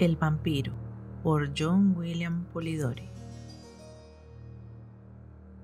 El vampiro por John William Polidori.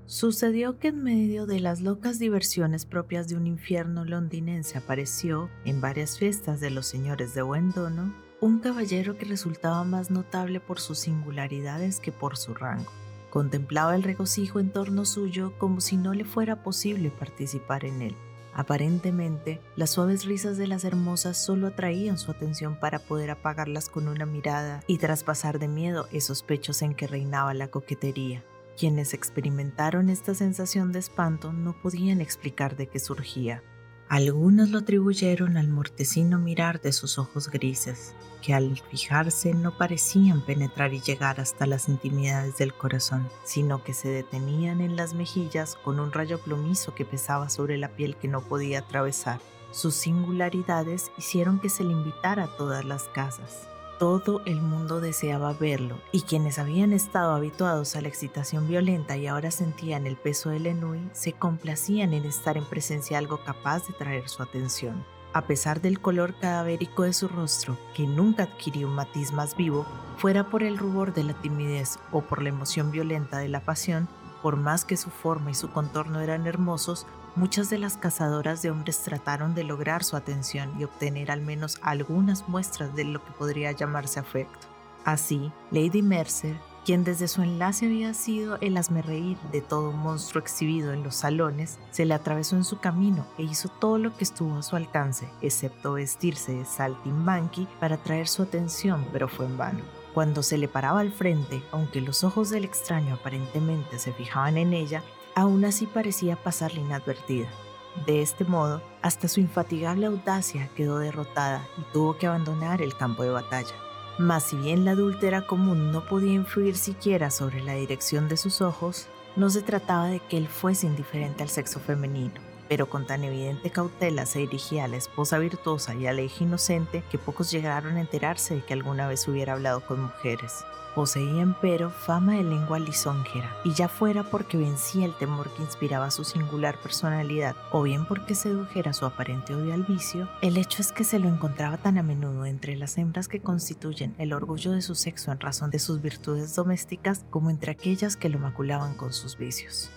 Sucedió que en medio de las locas diversiones propias de un infierno londinense apareció, en varias fiestas de los señores de buen dono, un caballero que resultaba más notable por sus singularidades que por su rango. Contemplaba el regocijo en torno suyo como si no le fuera posible participar en él. Aparentemente, las suaves risas de las hermosas solo atraían su atención para poder apagarlas con una mirada y traspasar de miedo esos pechos en que reinaba la coquetería. Quienes experimentaron esta sensación de espanto no podían explicar de qué surgía. Algunos lo atribuyeron al mortecino mirar de sus ojos grises, que al fijarse no parecían penetrar y llegar hasta las intimidades del corazón, sino que se detenían en las mejillas con un rayo plomizo que pesaba sobre la piel que no podía atravesar. Sus singularidades hicieron que se le invitara a todas las casas, todo el mundo deseaba verlo y quienes habían estado habituados a la excitación violenta y ahora sentían el peso del enui se complacían en estar en presencia de algo capaz de traer su atención. A pesar del color cadavérico de su rostro, que nunca adquirió un matiz más vivo, fuera por el rubor de la timidez o por la emoción violenta de la pasión, por más que su forma y su contorno eran hermosos, Muchas de las cazadoras de hombres trataron de lograr su atención y obtener al menos algunas muestras de lo que podría llamarse afecto. Así, Lady Mercer, quien desde su enlace había sido el asmerreír de todo monstruo exhibido en los salones, se le atravesó en su camino e hizo todo lo que estuvo a su alcance, excepto vestirse de saltimbanqui para atraer su atención, pero fue en vano. Cuando se le paraba al frente, aunque los ojos del extraño aparentemente se fijaban en ella, aún así parecía pasarle inadvertida. De este modo, hasta su infatigable audacia quedó derrotada y tuvo que abandonar el campo de batalla. Mas si bien la adúltera común no podía influir siquiera sobre la dirección de sus ojos, no se trataba de que él fuese indiferente al sexo femenino, pero con tan evidente cautela se dirigía a la esposa virtuosa y a la hija inocente que pocos llegaron a enterarse de que alguna vez hubiera hablado con mujeres. Poseía empero fama de lengua lisonjera, y ya fuera porque vencía el temor que inspiraba su singular personalidad, o bien porque sedujera su aparente odio al vicio, el hecho es que se lo encontraba tan a menudo entre las hembras que constituyen el orgullo de su sexo en razón de sus virtudes domésticas como entre aquellas que lo maculaban con sus vicios.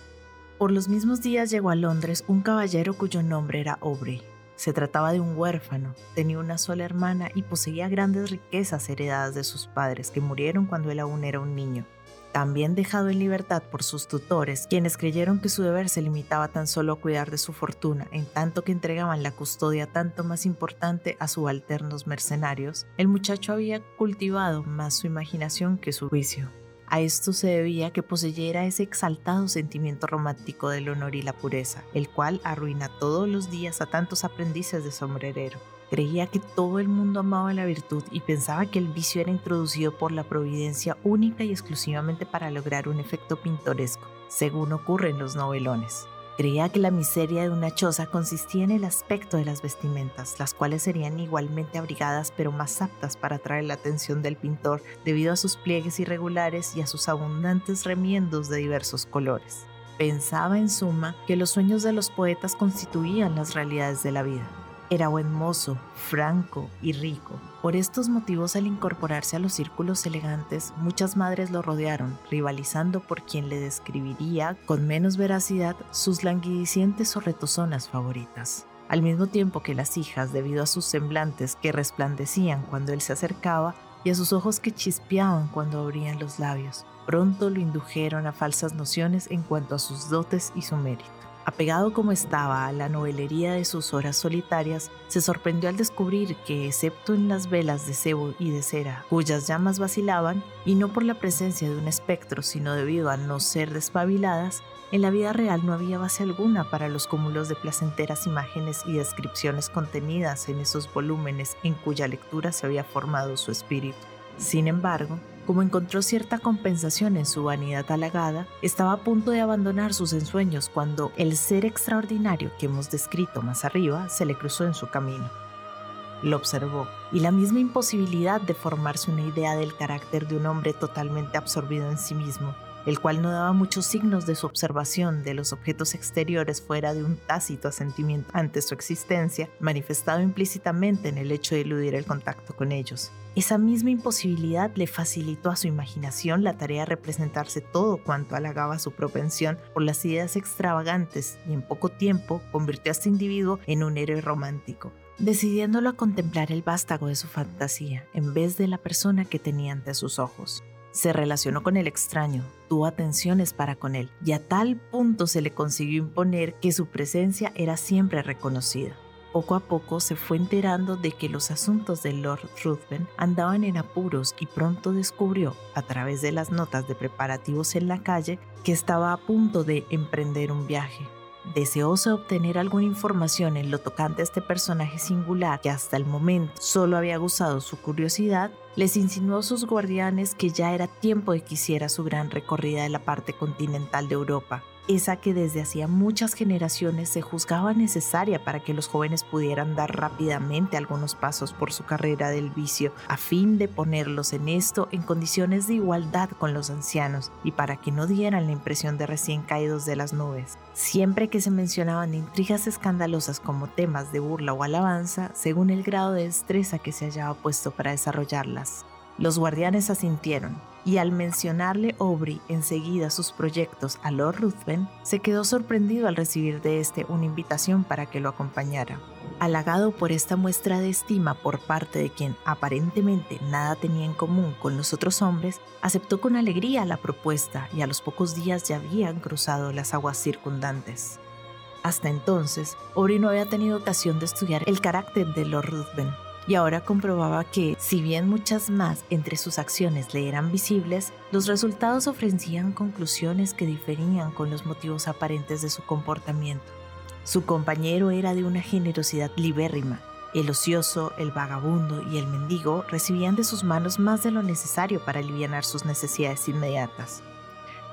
Por los mismos días llegó a Londres un caballero cuyo nombre era Aubrey, se trataba de un huérfano, tenía una sola hermana y poseía grandes riquezas heredadas de sus padres que murieron cuando él aún era un niño. También dejado en libertad por sus tutores, quienes creyeron que su deber se limitaba tan solo a cuidar de su fortuna, en tanto que entregaban la custodia tanto más importante a subalternos mercenarios, el muchacho había cultivado más su imaginación que su juicio. A esto se debía que poseyera ese exaltado sentimiento romántico del honor y la pureza, el cual arruina todos los días a tantos aprendices de sombrerero. Creía que todo el mundo amaba la virtud y pensaba que el vicio era introducido por la providencia única y exclusivamente para lograr un efecto pintoresco, según ocurre en los novelones. Creía que la miseria de una choza consistía en el aspecto de las vestimentas, las cuales serían igualmente abrigadas pero más aptas para atraer la atención del pintor debido a sus pliegues irregulares y a sus abundantes remiendos de diversos colores. Pensaba en suma que los sueños de los poetas constituían las realidades de la vida. Era buen mozo, franco y rico. Por estos motivos, al incorporarse a los círculos elegantes, muchas madres lo rodearon, rivalizando por quien le describiría con menos veracidad sus languidecientes o retozonas favoritas. Al mismo tiempo que las hijas, debido a sus semblantes que resplandecían cuando él se acercaba y a sus ojos que chispeaban cuando abrían los labios, pronto lo indujeron a falsas nociones en cuanto a sus dotes y su mérito. Apegado como estaba a la novelería de sus horas solitarias, se sorprendió al descubrir que, excepto en las velas de cebo y de cera, cuyas llamas vacilaban, y no por la presencia de un espectro, sino debido a no ser despabiladas, en la vida real no había base alguna para los cúmulos de placenteras imágenes y descripciones contenidas en esos volúmenes en cuya lectura se había formado su espíritu. Sin embargo, como encontró cierta compensación en su vanidad halagada, estaba a punto de abandonar sus ensueños cuando el ser extraordinario que hemos descrito más arriba se le cruzó en su camino. Lo observó, y la misma imposibilidad de formarse una idea del carácter de un hombre totalmente absorbido en sí mismo, el cual no daba muchos signos de su observación de los objetos exteriores fuera de un tácito asentimiento ante su existencia, manifestado implícitamente en el hecho de eludir el contacto con ellos. Esa misma imposibilidad le facilitó a su imaginación la tarea de representarse todo cuanto halagaba su propensión por las ideas extravagantes y en poco tiempo convirtió a este individuo en un héroe romántico, decidiéndolo a contemplar el vástago de su fantasía en vez de la persona que tenía ante sus ojos. Se relacionó con el extraño, tuvo atenciones para con él y a tal punto se le consiguió imponer que su presencia era siempre reconocida. Poco a poco se fue enterando de que los asuntos de Lord Ruthven andaban en apuros y pronto descubrió, a través de las notas de preparativos en la calle, que estaba a punto de emprender un viaje. Deseoso de obtener alguna información en lo tocante a este personaje singular que hasta el momento solo había gustado su curiosidad, les insinuó a sus guardianes que ya era tiempo de que hiciera su gran recorrida de la parte continental de Europa, esa que desde hacía muchas generaciones se juzgaba necesaria para que los jóvenes pudieran dar rápidamente algunos pasos por su carrera del vicio, a fin de ponerlos en esto en condiciones de igualdad con los ancianos y para que no dieran la impresión de recién caídos de las nubes. Siempre que se mencionaban intrigas escandalosas como temas de burla o alabanza, según el grado de destreza que se hallaba puesto para desarrollarlas. Los guardianes asintieron, y al mencionarle Aubrey enseguida sus proyectos a Lord Ruthven, se quedó sorprendido al recibir de este una invitación para que lo acompañara. Halagado por esta muestra de estima por parte de quien aparentemente nada tenía en común con los otros hombres, aceptó con alegría la propuesta y a los pocos días ya habían cruzado las aguas circundantes. Hasta entonces, Aubrey no había tenido ocasión de estudiar el carácter de Lord Ruthven, y ahora comprobaba que, si bien muchas más entre sus acciones le eran visibles, los resultados ofrecían conclusiones que diferían con los motivos aparentes de su comportamiento. Su compañero era de una generosidad libérrima. El ocioso, el vagabundo y el mendigo recibían de sus manos más de lo necesario para aliviar sus necesidades inmediatas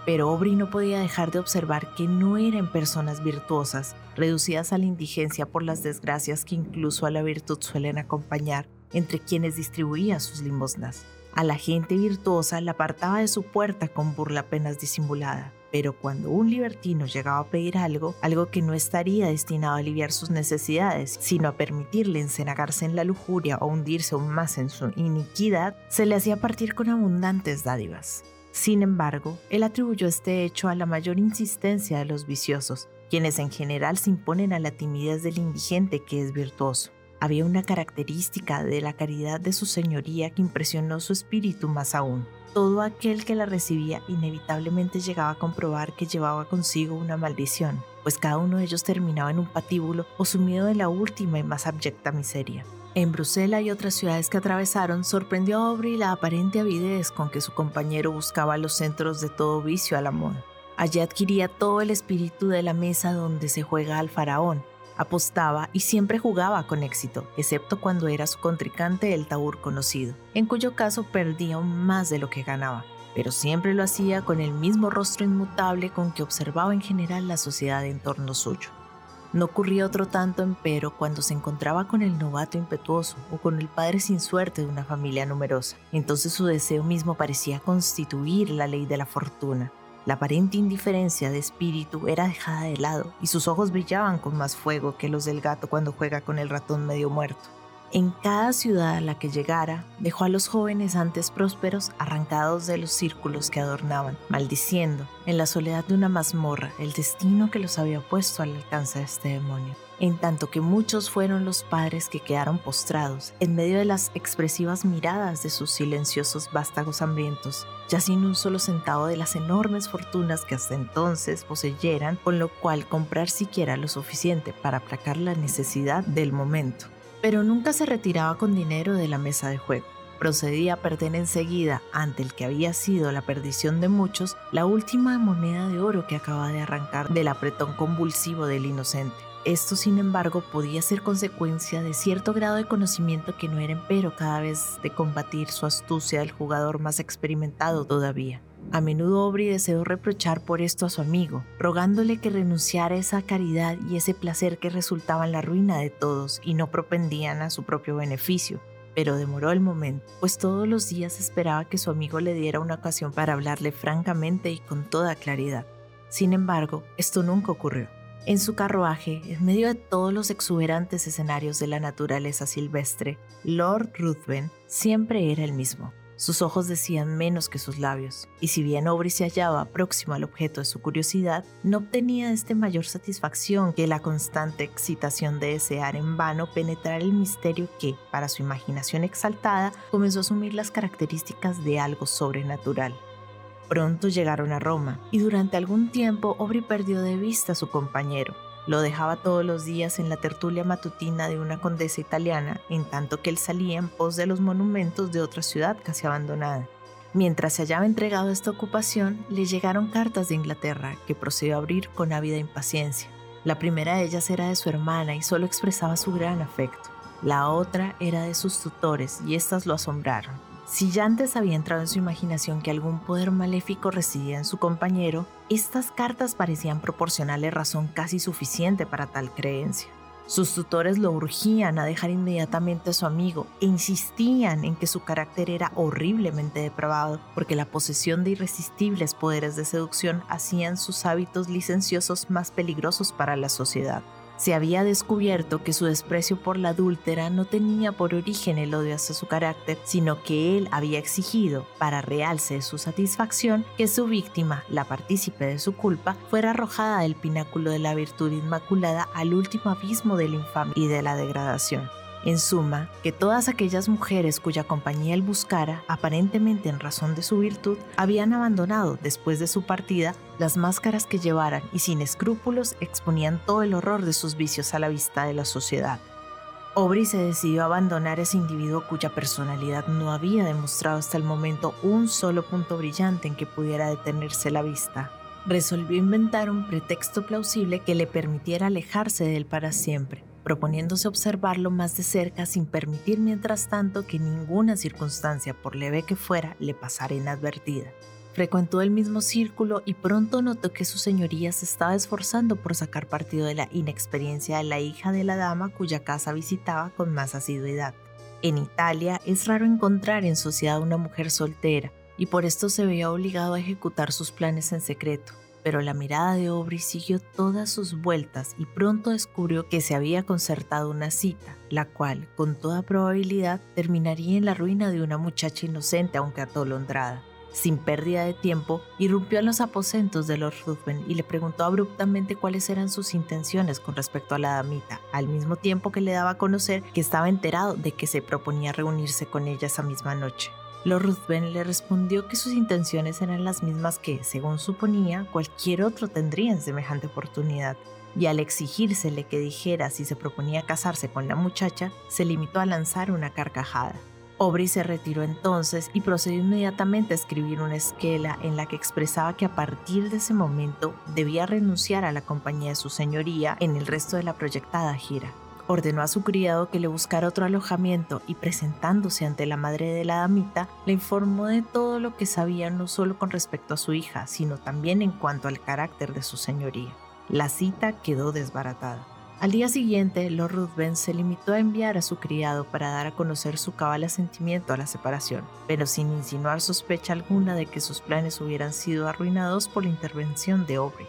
pero Aubrey no podía dejar de observar que no eran personas virtuosas, reducidas a la indigencia por las desgracias que incluso a la virtud suelen acompañar entre quienes distribuía sus limosnas. A la gente virtuosa la apartaba de su puerta con burla apenas disimulada, pero cuando un libertino llegaba a pedir algo, algo que no estaría destinado a aliviar sus necesidades, sino a permitirle encenagarse en la lujuria o hundirse aún más en su iniquidad, se le hacía partir con abundantes dádivas. Sin embargo, él atribuyó este hecho a la mayor insistencia de los viciosos, quienes en general se imponen a la timidez del indigente que es virtuoso. Había una característica de la caridad de su señoría que impresionó su espíritu más aún. Todo aquel que la recibía inevitablemente llegaba a comprobar que llevaba consigo una maldición, pues cada uno de ellos terminaba en un patíbulo o sumido en la última y más abyecta miseria. En Bruselas y otras ciudades que atravesaron, sorprendió a Aubrey la aparente avidez con que su compañero buscaba los centros de todo vicio a la moda. Allí adquiría todo el espíritu de la mesa donde se juega al faraón, apostaba y siempre jugaba con éxito, excepto cuando era su contrincante el taur conocido, en cuyo caso perdía más de lo que ganaba, pero siempre lo hacía con el mismo rostro inmutable con que observaba en general la sociedad en torno suyo. No ocurría otro tanto empero cuando se encontraba con el novato impetuoso o con el padre sin suerte de una familia numerosa. Entonces su deseo mismo parecía constituir la ley de la fortuna. La aparente indiferencia de espíritu era dejada de lado y sus ojos brillaban con más fuego que los del gato cuando juega con el ratón medio muerto. En cada ciudad a la que llegara, dejó a los jóvenes antes prósperos arrancados de los círculos que adornaban, maldiciendo, en la soledad de una mazmorra, el destino que los había puesto al alcance de este demonio. En tanto que muchos fueron los padres que quedaron postrados, en medio de las expresivas miradas de sus silenciosos vástagos hambrientos, ya sin un solo centavo de las enormes fortunas que hasta entonces poseyeran, con lo cual comprar siquiera lo suficiente para aplacar la necesidad del momento pero nunca se retiraba con dinero de la mesa de juego. Procedía a perder enseguida, ante el que había sido la perdición de muchos, la última moneda de oro que acaba de arrancar del apretón convulsivo del inocente. Esto, sin embargo, podía ser consecuencia de cierto grado de conocimiento que no era empero cada vez de combatir su astucia del jugador más experimentado todavía. A menudo Aubrey deseó reprochar por esto a su amigo, rogándole que renunciara a esa caridad y ese placer que resultaban la ruina de todos y no propendían a su propio beneficio, pero demoró el momento, pues todos los días esperaba que su amigo le diera una ocasión para hablarle francamente y con toda claridad. Sin embargo, esto nunca ocurrió. En su carruaje, en medio de todos los exuberantes escenarios de la naturaleza silvestre, Lord Ruthven siempre era el mismo. Sus ojos decían menos que sus labios, y si bien Aubrey se hallaba próximo al objeto de su curiosidad, no obtenía este mayor satisfacción que la constante excitación de desear en vano penetrar el misterio que, para su imaginación exaltada, comenzó a asumir las características de algo sobrenatural. Pronto llegaron a Roma, y durante algún tiempo Aubrey perdió de vista a su compañero, lo dejaba todos los días en la tertulia matutina de una condesa italiana, en tanto que él salía en pos de los monumentos de otra ciudad casi abandonada. Mientras se hallaba entregado a esta ocupación, le llegaron cartas de Inglaterra que procedió a abrir con ávida impaciencia. La primera de ellas era de su hermana y solo expresaba su gran afecto. La otra era de sus tutores y éstas lo asombraron. Si ya antes había entrado en su imaginación que algún poder maléfico residía en su compañero, estas cartas parecían proporcionarle razón casi suficiente para tal creencia. Sus tutores lo urgían a dejar inmediatamente a su amigo e insistían en que su carácter era horriblemente depravado porque la posesión de irresistibles poderes de seducción hacían sus hábitos licenciosos más peligrosos para la sociedad. Se había descubierto que su desprecio por la adúltera no tenía por origen el odio hacia su carácter, sino que él había exigido, para realce de su satisfacción, que su víctima, la partícipe de su culpa, fuera arrojada del pináculo de la virtud inmaculada al último abismo de la infamia y de la degradación. En suma, que todas aquellas mujeres cuya compañía él buscara, aparentemente en razón de su virtud, habían abandonado, después de su partida, las máscaras que llevaran y sin escrúpulos exponían todo el horror de sus vicios a la vista de la sociedad. Aubrey se decidió a abandonar a ese individuo cuya personalidad no había demostrado hasta el momento un solo punto brillante en que pudiera detenerse la vista. Resolvió inventar un pretexto plausible que le permitiera alejarse de él para siempre proponiéndose observarlo más de cerca sin permitir mientras tanto que ninguna circunstancia, por leve que fuera, le pasara inadvertida. Frecuentó el mismo círculo y pronto notó que su señoría se estaba esforzando por sacar partido de la inexperiencia de la hija de la dama cuya casa visitaba con más asiduidad. En Italia es raro encontrar en sociedad una mujer soltera, y por esto se veía obligado a ejecutar sus planes en secreto, pero la mirada de Aubrey siguió todas sus vueltas y pronto descubrió que se había concertado una cita, la cual, con toda probabilidad, terminaría en la ruina de una muchacha inocente aunque atolondrada. Sin pérdida de tiempo, irrumpió en los aposentos de Lord Ruthven y le preguntó abruptamente cuáles eran sus intenciones con respecto a la damita, al mismo tiempo que le daba a conocer que estaba enterado de que se proponía reunirse con ella esa misma noche. Lord Ruthven le respondió que sus intenciones eran las mismas que, según suponía, cualquier otro tendría en semejante oportunidad, y al exigírsele que dijera si se proponía casarse con la muchacha, se limitó a lanzar una carcajada. Aubrey se retiró entonces y procedió inmediatamente a escribir una esquela en la que expresaba que a partir de ese momento debía renunciar a la compañía de su señoría en el resto de la proyectada gira ordenó a su criado que le buscara otro alojamiento y presentándose ante la madre de la damita, le informó de todo lo que sabía no solo con respecto a su hija, sino también en cuanto al carácter de su señoría. La cita quedó desbaratada. Al día siguiente, Lord Ruthven se limitó a enviar a su criado para dar a conocer su cabal asentimiento a la separación, pero sin insinuar sospecha alguna de que sus planes hubieran sido arruinados por la intervención de Aubrey.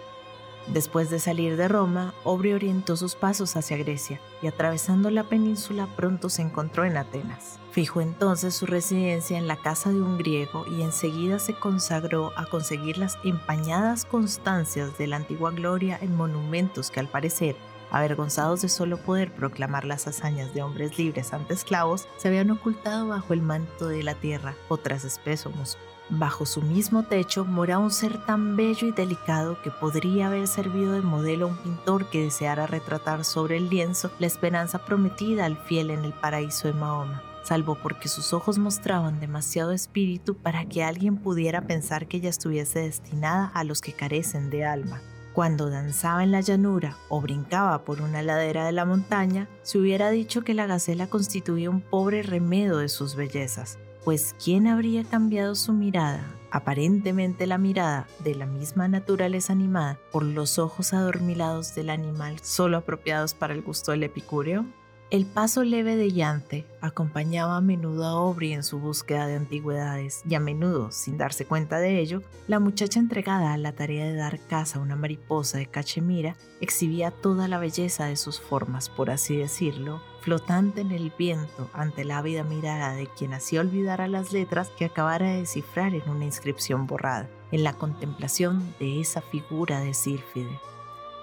Después de salir de Roma, Aubrey orientó sus pasos hacia Grecia y atravesando la península pronto se encontró en Atenas. Fijó entonces su residencia en la casa de un griego y enseguida se consagró a conseguir las empañadas constancias de la antigua gloria en monumentos que al parecer, avergonzados de solo poder proclamar las hazañas de hombres libres ante esclavos, se habían ocultado bajo el manto de la tierra o tras espeso Bajo su mismo techo moraba un ser tan bello y delicado que podría haber servido de modelo a un pintor que deseara retratar sobre el lienzo la esperanza prometida al fiel en el paraíso de Mahoma, salvo porque sus ojos mostraban demasiado espíritu para que alguien pudiera pensar que ella estuviese destinada a los que carecen de alma. Cuando danzaba en la llanura o brincaba por una ladera de la montaña, se hubiera dicho que la gacela constituía un pobre remedo de sus bellezas, pues ¿quién habría cambiado su mirada, aparentemente la mirada de la misma naturaleza animada, por los ojos adormilados del animal solo apropiados para el gusto del epicúreo? El paso leve de Yante acompañaba a menudo a Aubrey en su búsqueda de antigüedades y a menudo, sin darse cuenta de ello, la muchacha entregada a la tarea de dar caza a una mariposa de cachemira exhibía toda la belleza de sus formas, por así decirlo, flotante en el viento ante la ávida mirada de quien hacía olvidar a las letras que acabara de descifrar en una inscripción borrada, en la contemplación de esa figura de Sírfide.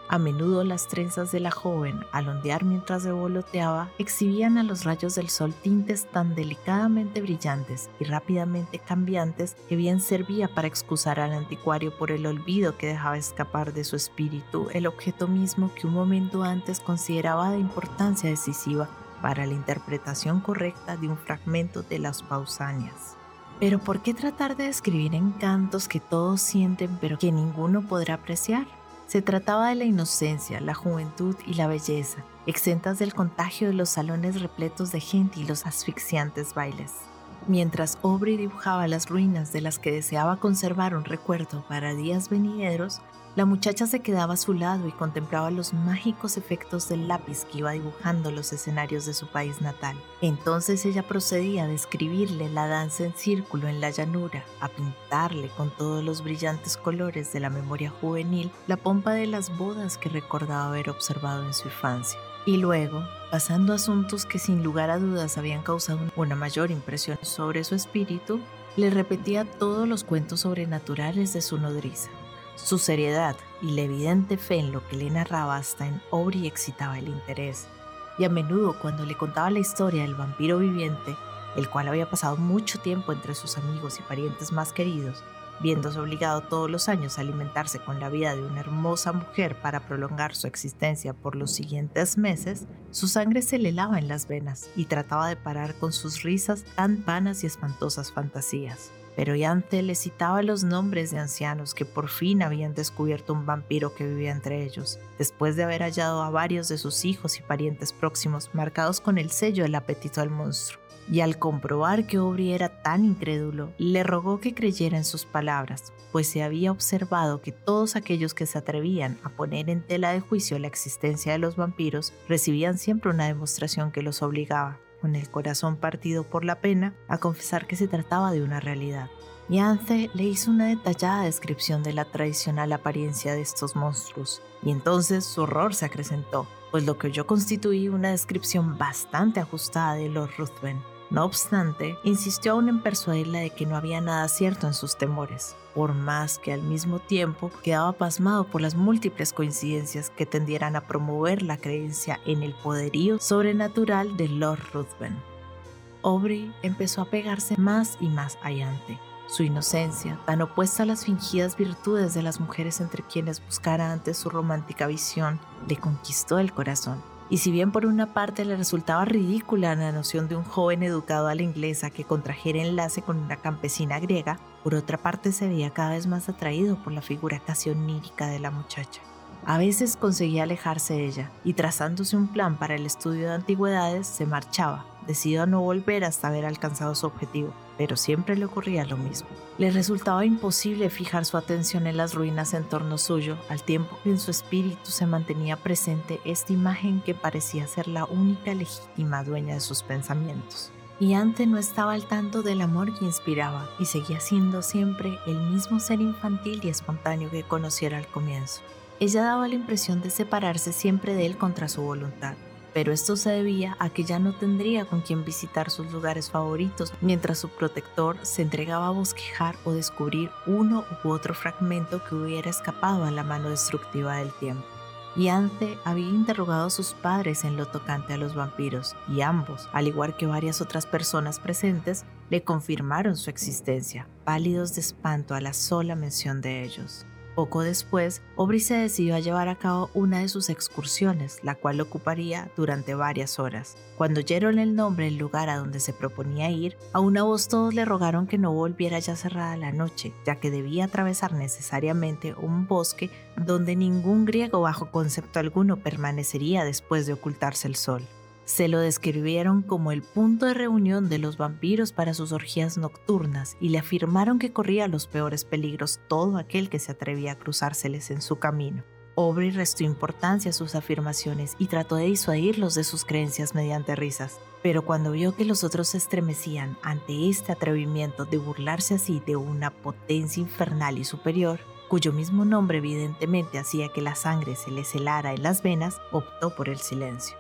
A menudo las trenzas de la joven, al ondear mientras revoloteaba, exhibían a los rayos del sol tintes tan delicadamente brillantes y rápidamente cambiantes que bien servía para excusar al anticuario por el olvido que dejaba escapar de su espíritu el objeto mismo que un momento antes consideraba de importancia decisiva para la interpretación correcta de un fragmento de las Pausanias. Pero ¿por qué tratar de describir encantos que todos sienten pero que ninguno podrá apreciar? Se trataba de la inocencia, la juventud y la belleza, exentas del contagio de los salones repletos de gente y los asfixiantes bailes. Mientras Aubrey dibujaba las ruinas de las que deseaba conservar un recuerdo para días venideros, la muchacha se quedaba a su lado y contemplaba los mágicos efectos del lápiz que iba dibujando los escenarios de su país natal. Entonces ella procedía a describirle la danza en círculo en la llanura, a pintarle con todos los brillantes colores de la memoria juvenil la pompa de las bodas que recordaba haber observado en su infancia. Y luego, pasando a asuntos que sin lugar a dudas habían causado una mayor impresión sobre su espíritu, le repetía todos los cuentos sobrenaturales de su nodriza su seriedad y la evidente fe en lo que le narraba hasta en Aubrey excitaba el interés, y a menudo cuando le contaba la historia del vampiro viviente, el cual había pasado mucho tiempo entre sus amigos y parientes más queridos, viéndose obligado todos los años a alimentarse con la vida de una hermosa mujer para prolongar su existencia por los siguientes meses, su sangre se le helaba en las venas y trataba de parar con sus risas tan vanas y espantosas fantasías pero Yante le citaba los nombres de ancianos que por fin habían descubierto un vampiro que vivía entre ellos, después de haber hallado a varios de sus hijos y parientes próximos marcados con el sello del apetito al monstruo. Y al comprobar que Aubrey era tan incrédulo, le rogó que creyera en sus palabras, pues se había observado que todos aquellos que se atrevían a poner en tela de juicio la existencia de los vampiros recibían siempre una demostración que los obligaba, con el corazón partido por la pena, a confesar que se trataba de una realidad. Yance le hizo una detallada descripción de la tradicional apariencia de estos monstruos, y entonces su horror se acrecentó, pues lo que yo constituí una descripción bastante ajustada de Lord Ruthven no obstante, insistió aún en persuadirla de que no había nada cierto en sus temores, por más que al mismo tiempo quedaba pasmado por las múltiples coincidencias que tendieran a promover la creencia en el poderío sobrenatural de Lord Ruthven. Aubrey empezó a pegarse más y más allante. Su inocencia, tan opuesta a las fingidas virtudes de las mujeres entre quienes buscara antes su romántica visión, le conquistó el corazón y si bien por una parte le resultaba ridícula la noción de un joven educado a la inglesa que contrajera enlace con una campesina griega, por otra parte se veía cada vez más atraído por la figura casi onírica de la muchacha. A veces conseguía alejarse de ella y trazándose un plan para el estudio de antigüedades se marchaba, decidió a no volver hasta haber alcanzado su objetivo, pero siempre le ocurría lo mismo. Le resultaba imposible fijar su atención en las ruinas en torno suyo, al tiempo que en su espíritu se mantenía presente esta imagen que parecía ser la única legítima dueña de sus pensamientos. Y antes no estaba al tanto del amor que inspiraba y seguía siendo siempre el mismo ser infantil y espontáneo que conociera al comienzo. Ella daba la impresión de separarse siempre de él contra su voluntad, pero esto se debía a que ya no tendría con quien visitar sus lugares favoritos mientras su protector se entregaba a bosquejar o descubrir uno u otro fragmento que hubiera escapado a la mano destructiva del tiempo. Y Ante había interrogado a sus padres en lo tocante a los vampiros, y ambos, al igual que varias otras personas presentes, le confirmaron su existencia, pálidos de espanto a la sola mención de ellos. Poco después, Aubrey se decidió a llevar a cabo una de sus excursiones, la cual ocuparía durante varias horas. Cuando oyeron el nombre del lugar a donde se proponía ir, a una voz todos le rogaron que no volviera ya cerrada la noche, ya que debía atravesar necesariamente un bosque donde ningún griego bajo concepto alguno permanecería después de ocultarse el sol. Se lo describieron como el punto de reunión de los vampiros para sus orgías nocturnas y le afirmaron que corría los peores peligros todo aquel que se atrevía a cruzárseles en su camino. Aubrey restó importancia a sus afirmaciones y trató de disuadirlos de sus creencias mediante risas. Pero cuando vio que los otros se estremecían ante este atrevimiento de burlarse así de una potencia infernal y superior, cuyo mismo nombre evidentemente hacía que la sangre se les helara en las venas, optó por el silencio.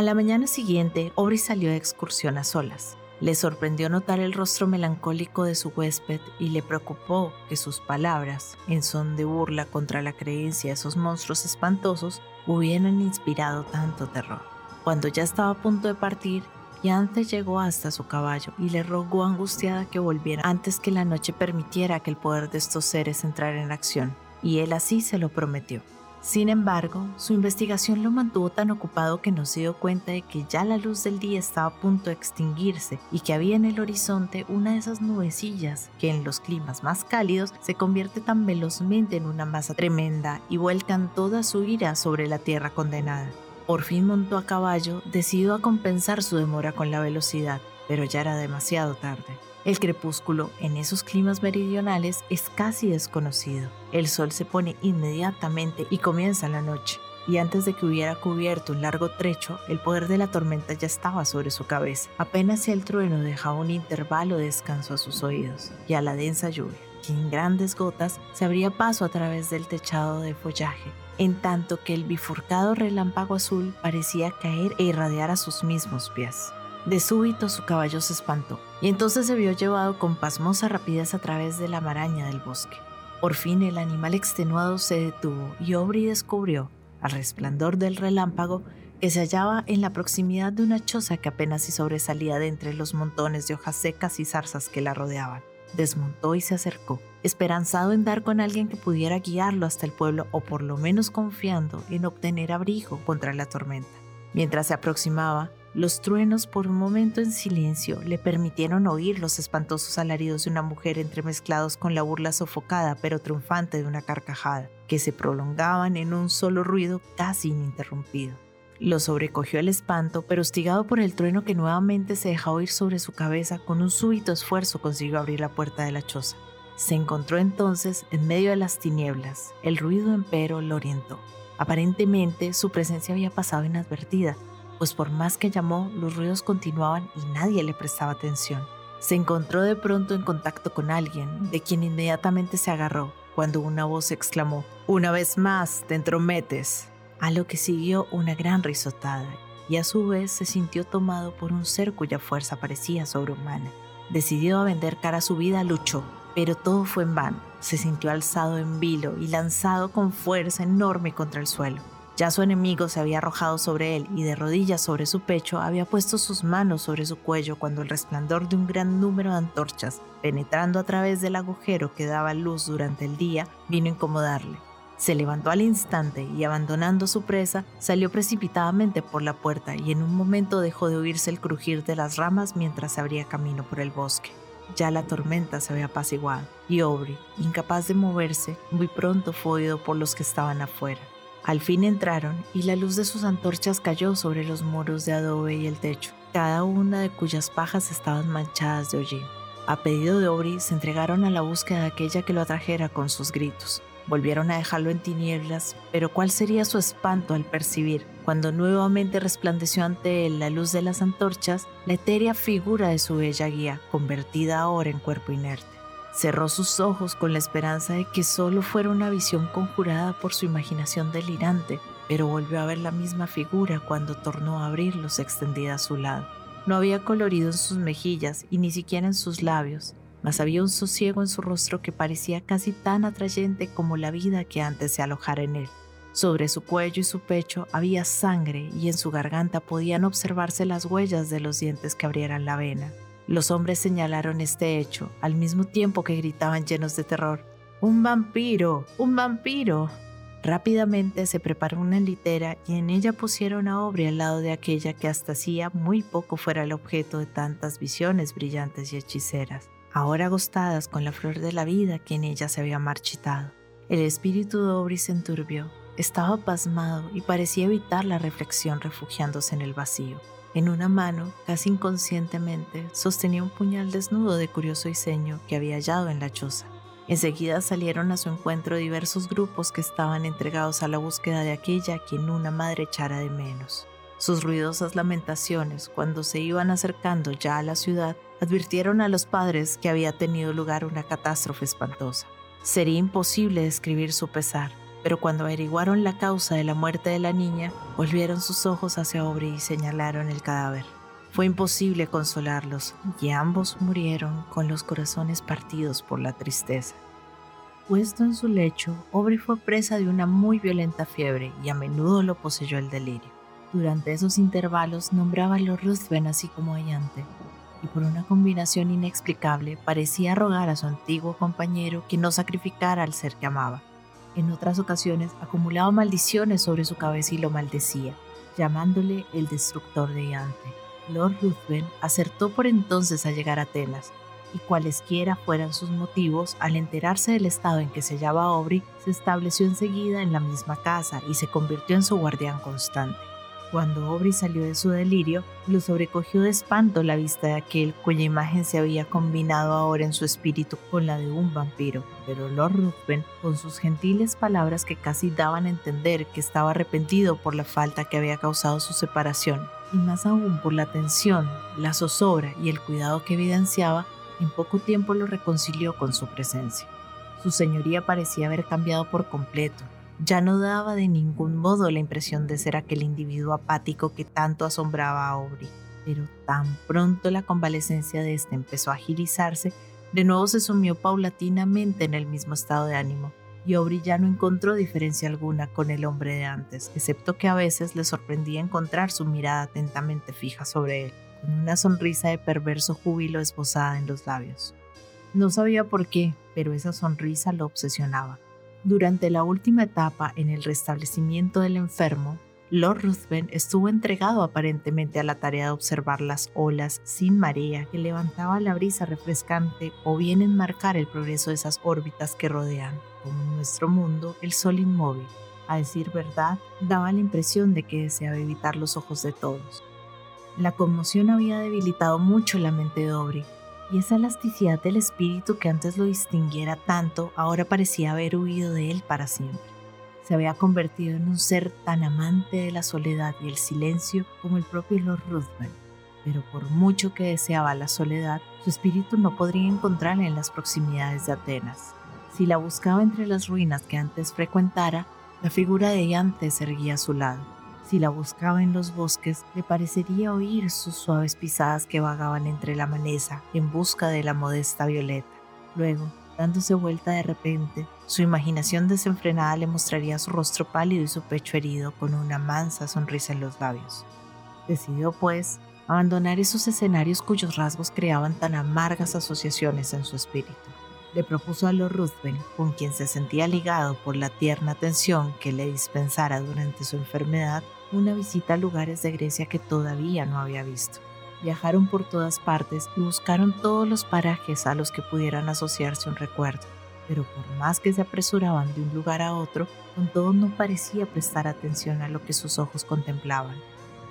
A la mañana siguiente, Aubrey salió de excursión a solas. Le sorprendió notar el rostro melancólico de su huésped y le preocupó que sus palabras, en son de burla contra la creencia de esos monstruos espantosos, hubieran inspirado tanto terror. Cuando ya estaba a punto de partir, Yante llegó hasta su caballo y le rogó angustiada que volviera antes que la noche permitiera que el poder de estos seres entrara en acción, y él así se lo prometió. Sin embargo, su investigación lo mantuvo tan ocupado que no se dio cuenta de que ya la luz del día estaba a punto de extinguirse y que había en el horizonte una de esas nubecillas que en los climas más cálidos se convierte tan velozmente en una masa tremenda y vuelcan toda su ira sobre la tierra condenada. Por fin montó a caballo, decidido a compensar su demora con la velocidad, pero ya era demasiado tarde. El crepúsculo en esos climas meridionales es casi desconocido. El sol se pone inmediatamente y comienza la noche. Y antes de que hubiera cubierto un largo trecho, el poder de la tormenta ya estaba sobre su cabeza. Apenas el trueno dejaba un intervalo de descanso a sus oídos y a la densa lluvia, que en grandes gotas se abría paso a través del techado de follaje, en tanto que el bifurcado relámpago azul parecía caer e irradiar a sus mismos pies. De súbito su caballo se espantó, y entonces se vio llevado con pasmosa rapidez a través de la maraña del bosque. Por fin el animal extenuado se detuvo y Aubrey descubrió, al resplandor del relámpago, que se hallaba en la proximidad de una choza que apenas se sobresalía de entre los montones de hojas secas y zarzas que la rodeaban. Desmontó y se acercó, esperanzado en dar con alguien que pudiera guiarlo hasta el pueblo o por lo menos confiando en obtener abrigo contra la tormenta. Mientras se aproximaba, los truenos por un momento en silencio le permitieron oír los espantosos alaridos de una mujer entremezclados con la burla sofocada pero triunfante de una carcajada, que se prolongaban en un solo ruido casi ininterrumpido. Lo sobrecogió el espanto, pero hostigado por el trueno que nuevamente se dejó oír sobre su cabeza, con un súbito esfuerzo consiguió abrir la puerta de la choza. Se encontró entonces en medio de las tinieblas. El ruido empero lo orientó. Aparentemente su presencia había pasado inadvertida, pues por más que llamó, los ruidos continuaban y nadie le prestaba atención. Se encontró de pronto en contacto con alguien, de quien inmediatamente se agarró, cuando una voz exclamó, Una vez más, te entrometes. A lo que siguió una gran risotada, y a su vez se sintió tomado por un ser cuya fuerza parecía sobrehumana. Decidido a vender cara a su vida, luchó, pero todo fue en vano. Se sintió alzado en vilo y lanzado con fuerza enorme contra el suelo. Ya su enemigo se había arrojado sobre él y de rodillas sobre su pecho había puesto sus manos sobre su cuello cuando el resplandor de un gran número de antorchas, penetrando a través del agujero que daba luz durante el día, vino a incomodarle. Se levantó al instante y abandonando su presa, salió precipitadamente por la puerta y en un momento dejó de oírse el crujir de las ramas mientras abría camino por el bosque. Ya la tormenta se había apaciguado y Aubrey, incapaz de moverse, muy pronto fue oído por los que estaban afuera. Al fin entraron y la luz de sus antorchas cayó sobre los muros de adobe y el techo, cada una de cuyas pajas estaban manchadas de hollín. A pedido de Aubrey se entregaron a la búsqueda de aquella que lo atrajera con sus gritos. Volvieron a dejarlo en tinieblas, pero cuál sería su espanto al percibir, cuando nuevamente resplandeció ante él la luz de las antorchas, la etérea figura de su bella guía, convertida ahora en cuerpo inerte. Cerró sus ojos con la esperanza de que solo fuera una visión conjurada por su imaginación delirante, pero volvió a ver la misma figura cuando tornó a abrirlos extendida a su lado. No había colorido en sus mejillas y ni siquiera en sus labios, mas había un sosiego en su rostro que parecía casi tan atrayente como la vida que antes se alojara en él. Sobre su cuello y su pecho había sangre y en su garganta podían observarse las huellas de los dientes que abrieran la vena. Los hombres señalaron este hecho, al mismo tiempo que gritaban llenos de terror, ¡Un vampiro! ¡Un vampiro! Rápidamente se preparó una litera y en ella pusieron a Aubrey al lado de aquella que hasta hacía muy poco fuera el objeto de tantas visiones brillantes y hechiceras, ahora agostadas con la flor de la vida que en ella se había marchitado. El espíritu de Aubrey se enturbió, estaba pasmado y parecía evitar la reflexión refugiándose en el vacío. En una mano, casi inconscientemente, sostenía un puñal desnudo de curioso diseño que había hallado en la choza. Enseguida salieron a su encuentro diversos grupos que estaban entregados a la búsqueda de aquella a quien una madre echara de menos. Sus ruidosas lamentaciones, cuando se iban acercando ya a la ciudad, advirtieron a los padres que había tenido lugar una catástrofe espantosa. Sería imposible describir su pesar, pero cuando averiguaron la causa de la muerte de la niña, volvieron sus ojos hacia Aubrey y señalaron el cadáver. Fue imposible consolarlos y ambos murieron con los corazones partidos por la tristeza. Puesto en su lecho, Aubrey fue presa de una muy violenta fiebre y a menudo lo poseyó el delirio. Durante esos intervalos nombraba a los Ruthven así como Ayante, y por una combinación inexplicable parecía rogar a su antiguo compañero que no sacrificara al ser que amaba. En otras ocasiones acumulaba maldiciones sobre su cabeza y lo maldecía, llamándole el destructor de Ayante. Lord Ruthven acertó por entonces a llegar a Atenas, y cualesquiera fueran sus motivos, al enterarse del estado en que se hallaba Aubrey, se estableció enseguida en la misma casa y se convirtió en su guardián constante. Cuando Aubrey salió de su delirio, lo sobrecogió de espanto la vista de aquel cuya imagen se había combinado ahora en su espíritu con la de un vampiro. Pero Lord Ruthven, con sus gentiles palabras que casi daban a entender que estaba arrepentido por la falta que había causado su separación, y más aún por la atención, la zozobra y el cuidado que evidenciaba, en poco tiempo lo reconcilió con su presencia. Su señoría parecía haber cambiado por completo. Ya no daba de ningún modo la impresión de ser aquel individuo apático que tanto asombraba a Aubrey. Pero tan pronto la convalecencia de éste empezó a agilizarse, de nuevo se sumió paulatinamente en el mismo estado de ánimo, y Aubrey ya no encontró diferencia alguna con el hombre de antes, excepto que a veces le sorprendía encontrar su mirada atentamente fija sobre él, con una sonrisa de perverso júbilo esbozada en los labios. No sabía por qué, pero esa sonrisa lo obsesionaba. Durante la última etapa en el restablecimiento del enfermo, Lord Ruthven estuvo entregado aparentemente a la tarea de observar las olas sin marea que levantaba la brisa refrescante o bien enmarcar el progreso de esas órbitas que rodean, como en nuestro mundo, el sol inmóvil. A decir verdad, daba la impresión de que deseaba evitar los ojos de todos. La conmoción había debilitado mucho la mente de Aubrey, y esa elasticidad del espíritu que antes lo distinguiera tanto ahora parecía haber huido de él para siempre se había convertido en un ser tan amante de la soledad y el silencio como el propio Lord Ruthven. Pero por mucho que deseaba la soledad, su espíritu no podría encontrarla en las proximidades de Atenas. Si la buscaba entre las ruinas que antes frecuentara, la figura de ella antes erguía a su lado. Si la buscaba en los bosques, le parecería oír sus suaves pisadas que vagaban entre la maleza en busca de la modesta Violeta. Luego, dándose vuelta de repente, su imaginación desenfrenada le mostraría su rostro pálido y su pecho herido con una mansa sonrisa en los labios. Decidió, pues, abandonar esos escenarios cuyos rasgos creaban tan amargas asociaciones en su espíritu. Le propuso a Lord Ruthven, con quien se sentía ligado por la tierna atención que le dispensara durante su enfermedad, una visita a lugares de Grecia que todavía no había visto. Viajaron por todas partes y buscaron todos los parajes a los que pudieran asociarse un recuerdo, pero por más que se apresuraban de un lugar a otro, con todo no parecía prestar atención a lo que sus ojos contemplaban.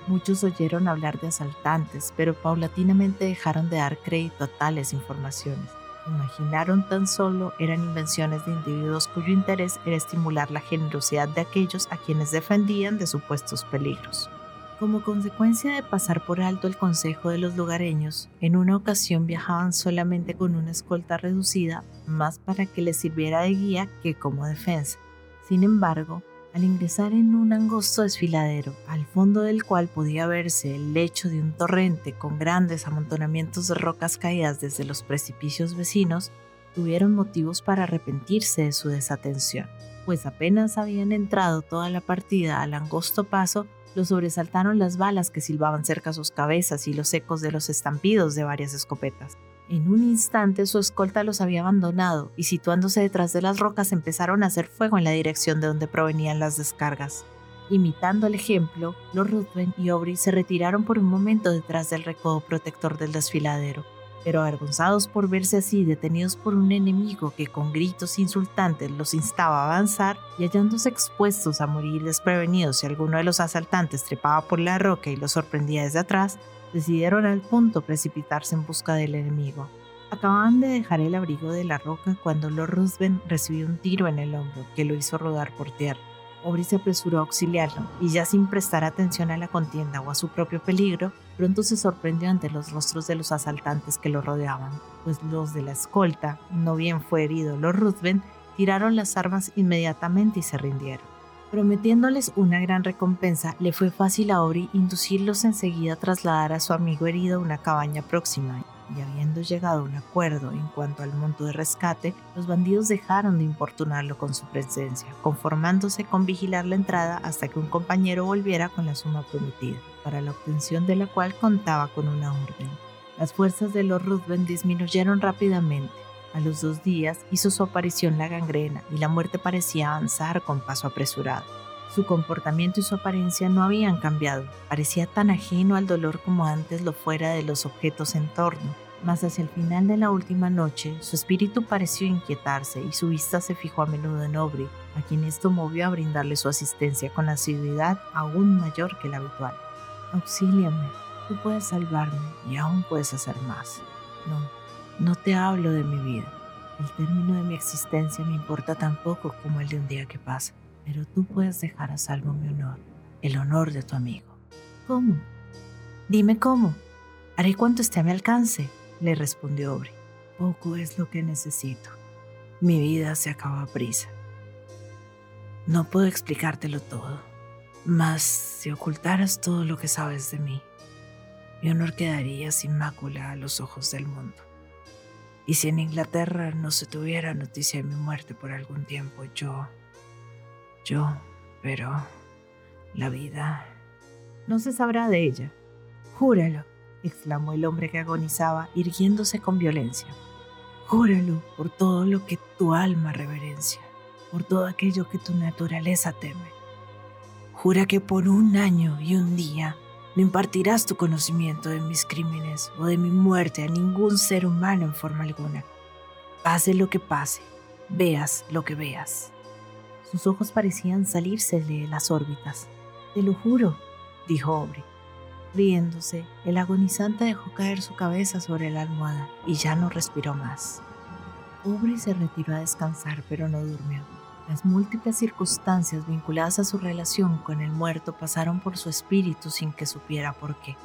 Muchos oyeron hablar de asaltantes, pero paulatinamente dejaron de dar crédito a tales informaciones. Imaginaron tan solo eran invenciones de individuos cuyo interés era estimular la generosidad de aquellos a quienes defendían de supuestos peligros. Como consecuencia de pasar por alto el consejo de los lugareños, en una ocasión viajaban solamente con una escolta reducida, más para que les sirviera de guía que como defensa. Sin embargo, al ingresar en un angosto desfiladero, al fondo del cual podía verse el lecho de un torrente con grandes amontonamientos de rocas caídas desde los precipicios vecinos, tuvieron motivos para arrepentirse de su desatención, pues apenas habían entrado toda la partida al angosto paso lo sobresaltaron las balas que silbaban cerca sus cabezas y los ecos de los estampidos de varias escopetas. En un instante su escolta los había abandonado y situándose detrás de las rocas empezaron a hacer fuego en la dirección de donde provenían las descargas. Imitando el ejemplo, los Ruthven y Aubrey se retiraron por un momento detrás del recodo protector del desfiladero pero avergonzados por verse así detenidos por un enemigo que con gritos insultantes los instaba a avanzar y hallándose expuestos a morir desprevenidos si alguno de los asaltantes trepaba por la roca y los sorprendía desde atrás, decidieron al punto precipitarse en busca del enemigo. Acababan de dejar el abrigo de la roca cuando Lord Ruthven recibió un tiro en el hombro que lo hizo rodar por tierra. Aubrey se apresuró a auxiliarlo y ya sin prestar atención a la contienda o a su propio peligro, pronto se sorprendió ante los rostros de los asaltantes que lo rodeaban, pues los de la escolta, no bien fue herido Lord Ruthven, tiraron las armas inmediatamente y se rindieron. Prometiéndoles una gran recompensa, le fue fácil a Aubrey inducirlos enseguida a trasladar a su amigo herido a una cabaña próxima y habiendo llegado a un acuerdo en cuanto al monto de rescate, los bandidos dejaron de importunarlo con su presencia, conformándose con vigilar la entrada hasta que un compañero volviera con la suma prometida, para la obtención de la cual contaba con una orden. Las fuerzas de los Ruthven disminuyeron rápidamente. A los dos días hizo su aparición la gangrena y la muerte parecía avanzar con paso apresurado. Su comportamiento y su apariencia no habían cambiado. Parecía tan ajeno al dolor como antes lo fuera de los objetos en torno. Mas hacia el final de la última noche, su espíritu pareció inquietarse y su vista se fijó a menudo en Aubrey, a quien esto movió a brindarle su asistencia con asiduidad aún mayor que la habitual. Auxíliame, tú puedes salvarme y aún puedes hacer más. No, no te hablo de mi vida. El término de mi existencia me importa tan poco como el de un día que pasa pero tú puedes dejar a salvo mi honor, el honor de tu amigo. ¿Cómo? Dime cómo. Haré cuanto esté a mi alcance, le respondió Aubrey. Poco es lo que necesito. Mi vida se acaba a prisa. No puedo explicártelo todo, mas si ocultaras todo lo que sabes de mí, mi honor quedaría sin mácula a los ojos del mundo. Y si en Inglaterra no se tuviera noticia de mi muerte por algún tiempo, yo yo, pero la vida... No se sabrá de ella. Júralo, exclamó el hombre que agonizaba, irguiéndose con violencia. Júralo por todo lo que tu alma reverencia, por todo aquello que tu naturaleza teme. Jura que por un año y un día no impartirás tu conocimiento de mis crímenes o de mi muerte a ningún ser humano en forma alguna. Pase lo que pase, veas lo que veas. Sus ojos parecían salirse de las órbitas. Te lo juro, dijo Aubrey. Riéndose, el agonizante dejó caer su cabeza sobre la almohada y ya no respiró más. Aubrey se retiró a descansar, pero no durmió. Las múltiples circunstancias vinculadas a su relación con el muerto pasaron por su espíritu sin que supiera por qué.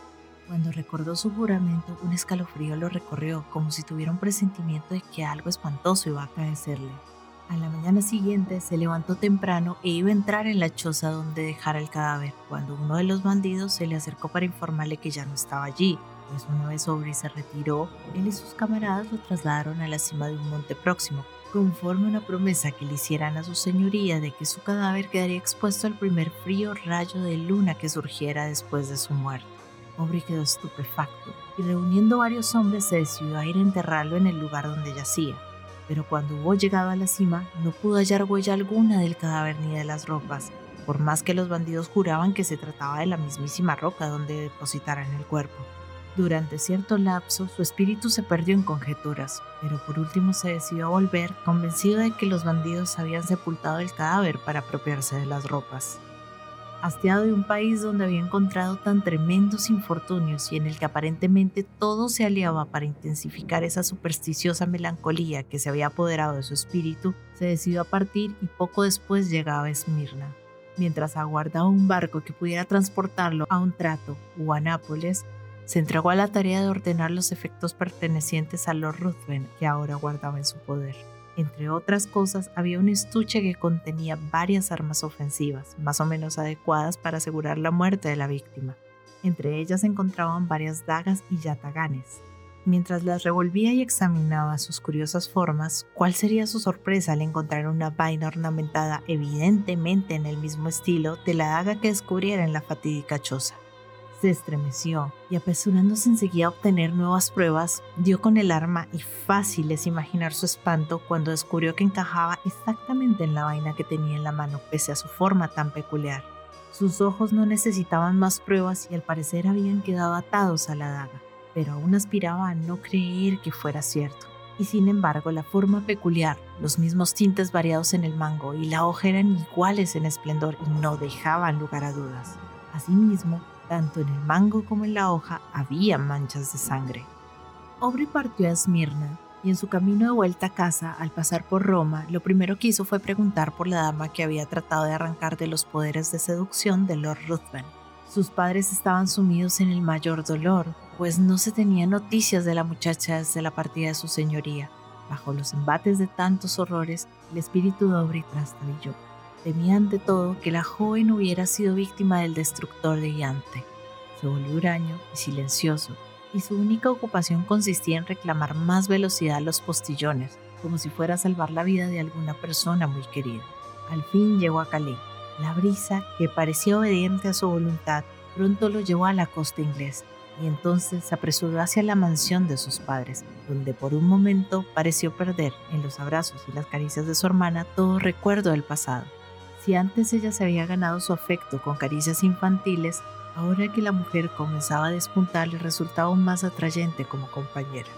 Cuando recordó su juramento, un escalofrío lo recorrió, como si tuviera un presentimiento de que algo espantoso iba a acaecerle. A la mañana siguiente se levantó temprano e iba a entrar en la choza donde dejara el cadáver, cuando uno de los bandidos se le acercó para informarle que ya no estaba allí, pues una vez Aubrey se retiró, él y sus camaradas lo trasladaron a la cima de un monte próximo, conforme una promesa que le hicieran a su señoría de que su cadáver quedaría expuesto al primer frío rayo de luna que surgiera después de su muerte. Aubrey quedó estupefacto y reuniendo varios hombres se decidió a ir a enterrarlo en el lugar donde yacía pero cuando hubo llegado a la cima no pudo hallar huella alguna del cadáver ni de las ropas, por más que los bandidos juraban que se trataba de la mismísima roca donde depositaran el cuerpo. Durante cierto lapso su espíritu se perdió en conjeturas, pero por último se decidió a volver, convencido de que los bandidos habían sepultado el cadáver para apropiarse de las ropas hastiado de un país donde había encontrado tan tremendos infortunios y en el que aparentemente todo se aliaba para intensificar esa supersticiosa melancolía que se había apoderado de su espíritu, se decidió a partir y poco después llegaba a Esmirna. Mientras aguardaba un barco que pudiera transportarlo a un trato o a Nápoles, se entregó a la tarea de ordenar los efectos pertenecientes a Lord Ruthven que ahora guardaba en su poder. Entre otras cosas, había un estuche que contenía varias armas ofensivas, más o menos adecuadas para asegurar la muerte de la víctima. Entre ellas se encontraban varias dagas y yataganes. Mientras las revolvía y examinaba sus curiosas formas, ¿cuál sería su sorpresa al encontrar una vaina ornamentada evidentemente en el mismo estilo de la daga que descubriera en la fatídica choza? Se estremeció y apresurándose enseguida a obtener nuevas pruebas, dio con el arma y fácil es imaginar su espanto cuando descubrió que encajaba exactamente en la vaina que tenía en la mano pese a su forma tan peculiar. Sus ojos no necesitaban más pruebas y al parecer habían quedado atados a la daga, pero aún aspiraba a no creer que fuera cierto. Y sin embargo, la forma peculiar, los mismos tintes variados en el mango y la hoja eran iguales en esplendor y no dejaban lugar a dudas. Asimismo, tanto en el mango como en la hoja había manchas de sangre. Aubrey partió a Esmirna y en su camino de vuelta a casa, al pasar por Roma, lo primero que hizo fue preguntar por la dama que había tratado de arrancar de los poderes de seducción de Lord Ruthven. Sus padres estaban sumidos en el mayor dolor, pues no se tenía noticias de la muchacha desde la partida de su señoría. Bajo los embates de tantos horrores, el espíritu de Aubrey trastabilló. Temía ante todo que la joven hubiera sido víctima del destructor de Yante. Se volvió huraño y silencioso, y su única ocupación consistía en reclamar más velocidad a los postillones, como si fuera a salvar la vida de alguna persona muy querida. Al fin llegó a Calais. La brisa, que parecía obediente a su voluntad, pronto lo llevó a la costa inglesa y entonces se apresuró hacia la mansión de sus padres, donde por un momento pareció perder en los abrazos y las caricias de su hermana todo recuerdo del pasado. Si antes ella se había ganado su afecto con caricias infantiles, Ahora que la mujer comenzaba a despuntar, le resultaba más atrayente como compañera.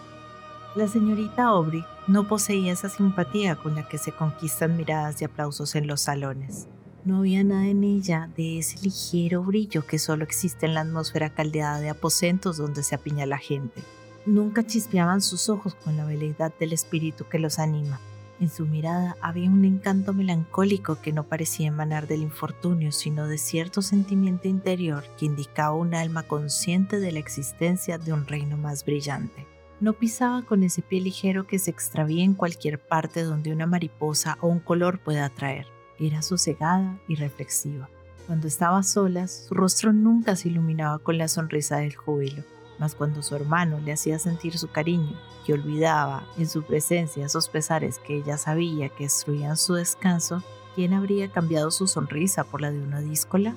La señorita Aubrey no poseía esa simpatía con la que se conquistan miradas y aplausos en los salones. No había nada en ella de ese ligero brillo que solo existe en la atmósfera caldeada de aposentos donde se apiña la gente. Nunca chispeaban sus ojos con la veleidad del espíritu que los anima. En su mirada había un encanto melancólico que no parecía emanar del infortunio, sino de cierto sentimiento interior que indicaba un alma consciente de la existencia de un reino más brillante. No pisaba con ese pie ligero que se extravía en cualquier parte donde una mariposa o un color pueda atraer. Era sosegada y reflexiva. Cuando estaba solas, su rostro nunca se iluminaba con la sonrisa del júbilo mas cuando su hermano le hacía sentir su cariño, que olvidaba en su presencia esos pesares que ella sabía que destruían su descanso, ¿quién habría cambiado su sonrisa por la de una díscola?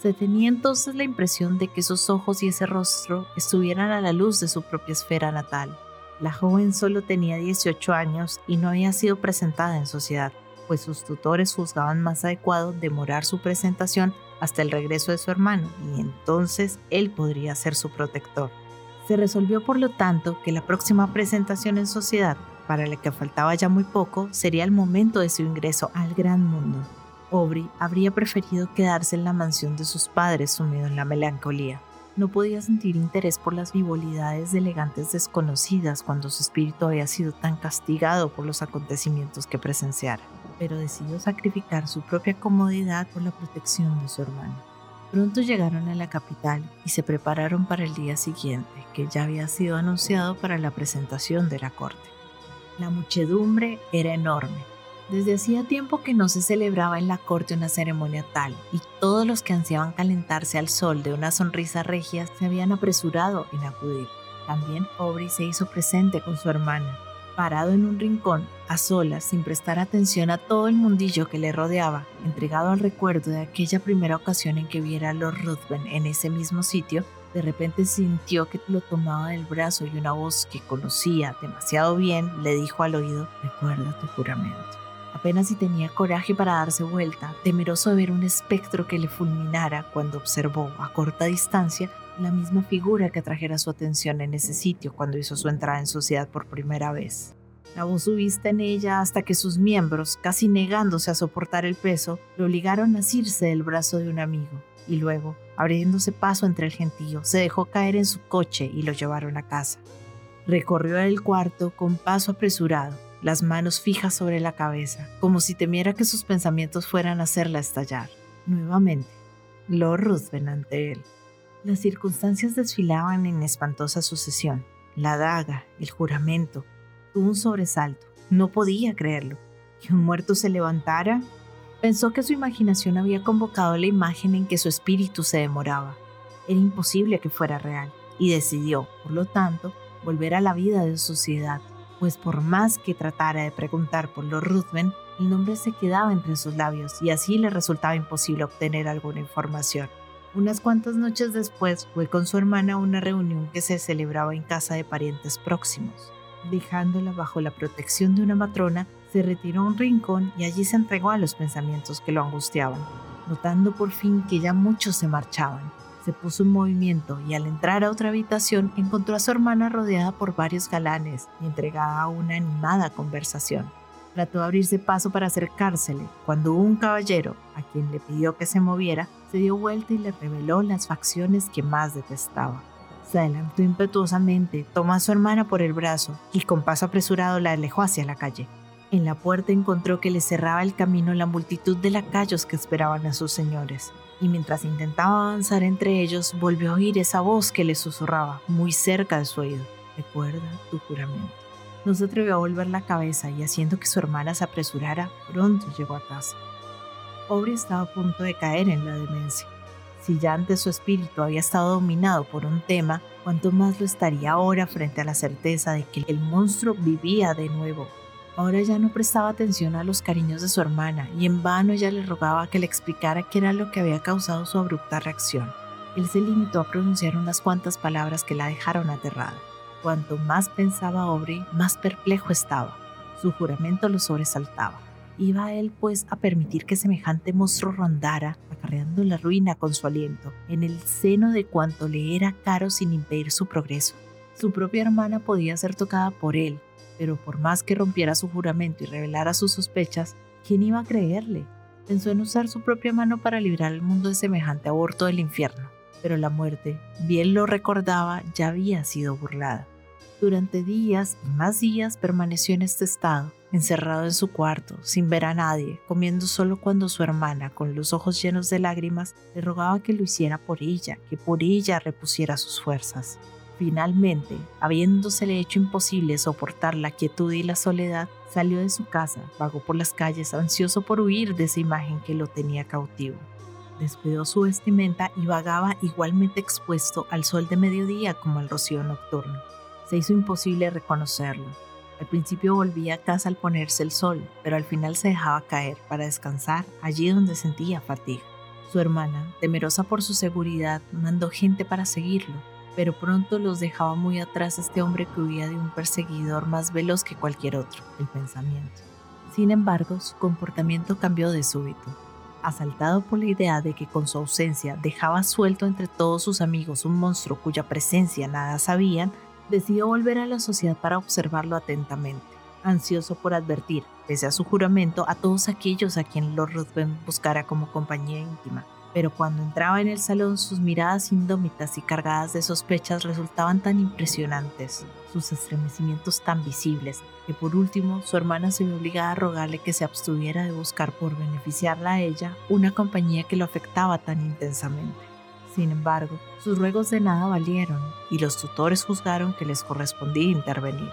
Se tenía entonces la impresión de que esos ojos y ese rostro estuvieran a la luz de su propia esfera natal. La joven solo tenía 18 años y no había sido presentada en sociedad, pues sus tutores juzgaban más adecuado demorar su presentación hasta el regreso de su hermano y entonces él podría ser su protector. Se resolvió por lo tanto que la próxima presentación en sociedad, para la que faltaba ya muy poco, sería el momento de su ingreso al gran mundo. Aubrey habría preferido quedarse en la mansión de sus padres sumido en la melancolía. No podía sentir interés por las vivolidades de elegantes desconocidas cuando su espíritu había sido tan castigado por los acontecimientos que presenciara, pero decidió sacrificar su propia comodidad por la protección de su hermano. Pronto llegaron a la capital y se prepararon para el día siguiente, que ya había sido anunciado para la presentación de la corte. La muchedumbre era enorme. Desde hacía tiempo que no se celebraba en la corte una ceremonia tal, y todos los que ansiaban calentarse al sol de una sonrisa regia se habían apresurado en acudir. También Aubrey se hizo presente con su hermana, parado en un rincón, a solas, sin prestar atención a todo el mundillo que le rodeaba, entregado al recuerdo de aquella primera ocasión en que viera a Lord Ruthven en ese mismo sitio, de repente sintió que lo tomaba del brazo y una voz que conocía demasiado bien le dijo al oído, recuerda tu juramento. Apenas si tenía coraje para darse vuelta, temeroso de ver un espectro que le fulminara cuando observó a corta distancia la misma figura que atrajera su atención en ese sitio cuando hizo su entrada en sociedad por primera vez. Clavó su vista en ella hasta que sus miembros, casi negándose a soportar el peso, le obligaron a asirse del brazo de un amigo, y luego, abriéndose paso entre el gentío, se dejó caer en su coche y lo llevaron a casa. Recorrió el cuarto con paso apresurado, las manos fijas sobre la cabeza, como si temiera que sus pensamientos fueran a hacerla estallar. Nuevamente, Lord Ruthven ante él. Las circunstancias desfilaban en espantosa sucesión. La daga, el juramento. Tuvo un sobresalto. No podía creerlo. ¿Que un muerto se levantara? Pensó que su imaginación había convocado la imagen en que su espíritu se demoraba. Era imposible que fuera real y decidió, por lo tanto, volver a la vida de sociedad, pues por más que tratara de preguntar por los Ruthven, el nombre se quedaba entre sus labios y así le resultaba imposible obtener alguna información. Unas cuantas noches después fue con su hermana a una reunión que se celebraba en casa de parientes próximos. Dejándola bajo la protección de una matrona, se retiró a un rincón y allí se entregó a los pensamientos que lo angustiaban. Notando por fin que ya muchos se marchaban, se puso en movimiento y al entrar a otra habitación encontró a su hermana rodeada por varios galanes y entregada a una animada conversación. Trató de abrirse paso para acercársele, cuando un caballero, a quien le pidió que se moviera, se dio vuelta y le reveló las facciones que más detestaba. Se adelantó impetuosamente, tomó a su hermana por el brazo y con paso apresurado la alejó hacia la calle. En la puerta encontró que le cerraba el camino la multitud de lacayos que esperaban a sus señores, y mientras intentaba avanzar entre ellos, volvió a oír esa voz que le susurraba muy cerca de su oído. Recuerda tu juramento. No se atrevió a volver la cabeza y haciendo que su hermana se apresurara, pronto llegó a casa. Aubrey estaba a punto de caer en la demencia. Si ya antes su espíritu había estado dominado por un tema, cuanto más lo estaría ahora frente a la certeza de que el monstruo vivía de nuevo Ahora ya no prestaba atención a los cariños de su hermana y en vano ella le rogaba que le explicara qué era lo que había causado su abrupta reacción. Él se limitó a pronunciar unas cuantas palabras que la dejaron aterrada. Cuanto más pensaba Aubrey, más perplejo estaba. Su juramento lo sobresaltaba. Iba él, pues, a permitir que semejante monstruo rondara, acarreando la ruina con su aliento, en el seno de cuanto le era caro sin impedir su progreso. Su propia hermana podía ser tocada por él, pero por más que rompiera su juramento y revelara sus sospechas, ¿quién iba a creerle? Pensó en usar su propia mano para librar al mundo de semejante aborto del infierno, pero la muerte, bien lo recordaba, ya había sido burlada. Durante días y más días permaneció en este estado, encerrado en su cuarto, sin ver a nadie, comiendo solo cuando su hermana, con los ojos llenos de lágrimas, le rogaba que lo hiciera por ella, que por ella repusiera sus fuerzas. Finalmente, habiéndosele hecho imposible soportar la quietud y la soledad, salió de su casa, vagó por las calles ansioso por huir de esa imagen que lo tenía cautivo. Descuidó su vestimenta y vagaba igualmente expuesto al sol de mediodía como al rocío nocturno. Se hizo imposible reconocerlo. Al principio volvía a casa al ponerse el sol, pero al final se dejaba caer para descansar allí donde sentía fatiga. Su hermana, temerosa por su seguridad, mandó gente para seguirlo, pero pronto los dejaba muy atrás este hombre que huía de un perseguidor más veloz que cualquier otro, el pensamiento. Sin embargo, su comportamiento cambió de súbito. Asaltado por la idea de que con su ausencia dejaba suelto entre todos sus amigos un monstruo cuya presencia nada sabían, decidió volver a la sociedad para observarlo atentamente, ansioso por advertir, pese a su juramento, a todos aquellos a quien Lord Ruthven buscara como compañía íntima pero cuando entraba en el salón sus miradas indómitas y cargadas de sospechas resultaban tan impresionantes, sus estremecimientos tan visibles, que por último su hermana se vio obligada a rogarle que se abstuviera de buscar por beneficiarla a ella una compañía que lo afectaba tan intensamente. Sin embargo, sus ruegos de nada valieron y los tutores juzgaron que les correspondía intervenir.